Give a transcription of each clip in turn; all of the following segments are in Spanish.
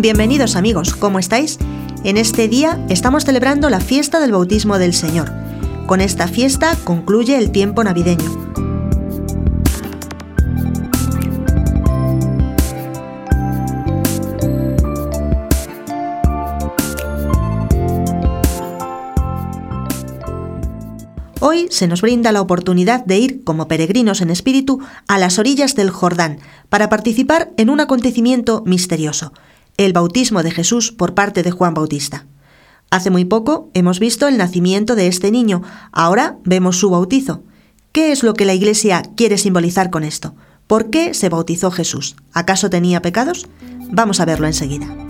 Bienvenidos amigos, ¿cómo estáis? En este día estamos celebrando la fiesta del bautismo del Señor. Con esta fiesta concluye el tiempo navideño. Hoy se nos brinda la oportunidad de ir como peregrinos en espíritu a las orillas del Jordán para participar en un acontecimiento misterioso, el bautismo de Jesús por parte de Juan Bautista. Hace muy poco hemos visto el nacimiento de este niño, ahora vemos su bautizo. ¿Qué es lo que la Iglesia quiere simbolizar con esto? ¿Por qué se bautizó Jesús? ¿Acaso tenía pecados? Vamos a verlo enseguida.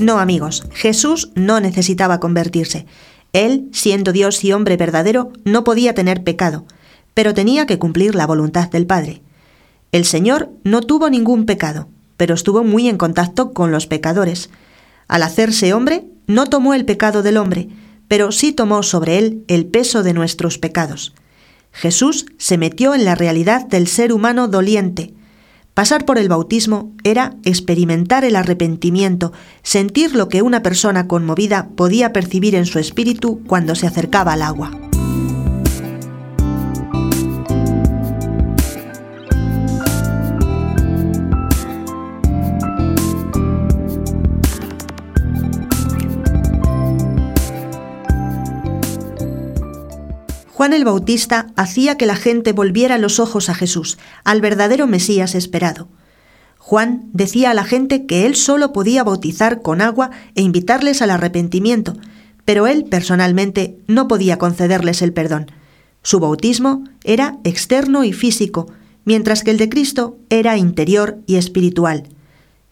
No, amigos, Jesús no necesitaba convertirse. Él, siendo Dios y hombre verdadero, no podía tener pecado, pero tenía que cumplir la voluntad del Padre. El Señor no tuvo ningún pecado, pero estuvo muy en contacto con los pecadores. Al hacerse hombre, no tomó el pecado del hombre, pero sí tomó sobre él el peso de nuestros pecados. Jesús se metió en la realidad del ser humano doliente, Pasar por el bautismo era experimentar el arrepentimiento, sentir lo que una persona conmovida podía percibir en su espíritu cuando se acercaba al agua. Juan el Bautista hacía que la gente volviera los ojos a Jesús, al verdadero Mesías esperado. Juan decía a la gente que él solo podía bautizar con agua e invitarles al arrepentimiento, pero él personalmente no podía concederles el perdón. Su bautismo era externo y físico, mientras que el de Cristo era interior y espiritual.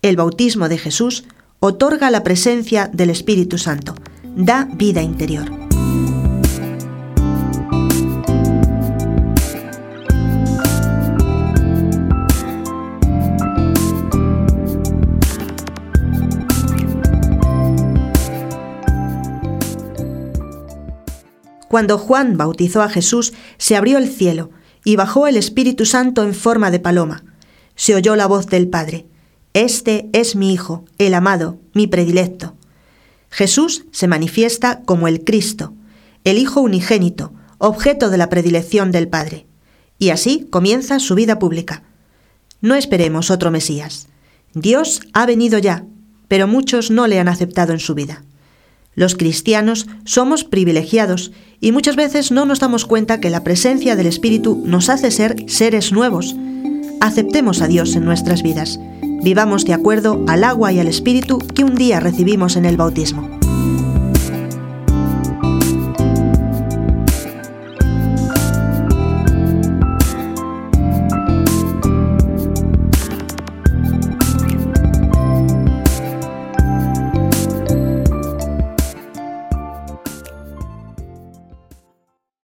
El bautismo de Jesús otorga la presencia del Espíritu Santo, da vida interior. Cuando Juan bautizó a Jesús, se abrió el cielo y bajó el Espíritu Santo en forma de paloma. Se oyó la voz del Padre. Este es mi Hijo, el amado, mi predilecto. Jesús se manifiesta como el Cristo, el Hijo unigénito, objeto de la predilección del Padre. Y así comienza su vida pública. No esperemos otro Mesías. Dios ha venido ya, pero muchos no le han aceptado en su vida. Los cristianos somos privilegiados y muchas veces no nos damos cuenta que la presencia del Espíritu nos hace ser seres nuevos. Aceptemos a Dios en nuestras vidas. Vivamos de acuerdo al agua y al Espíritu que un día recibimos en el bautismo.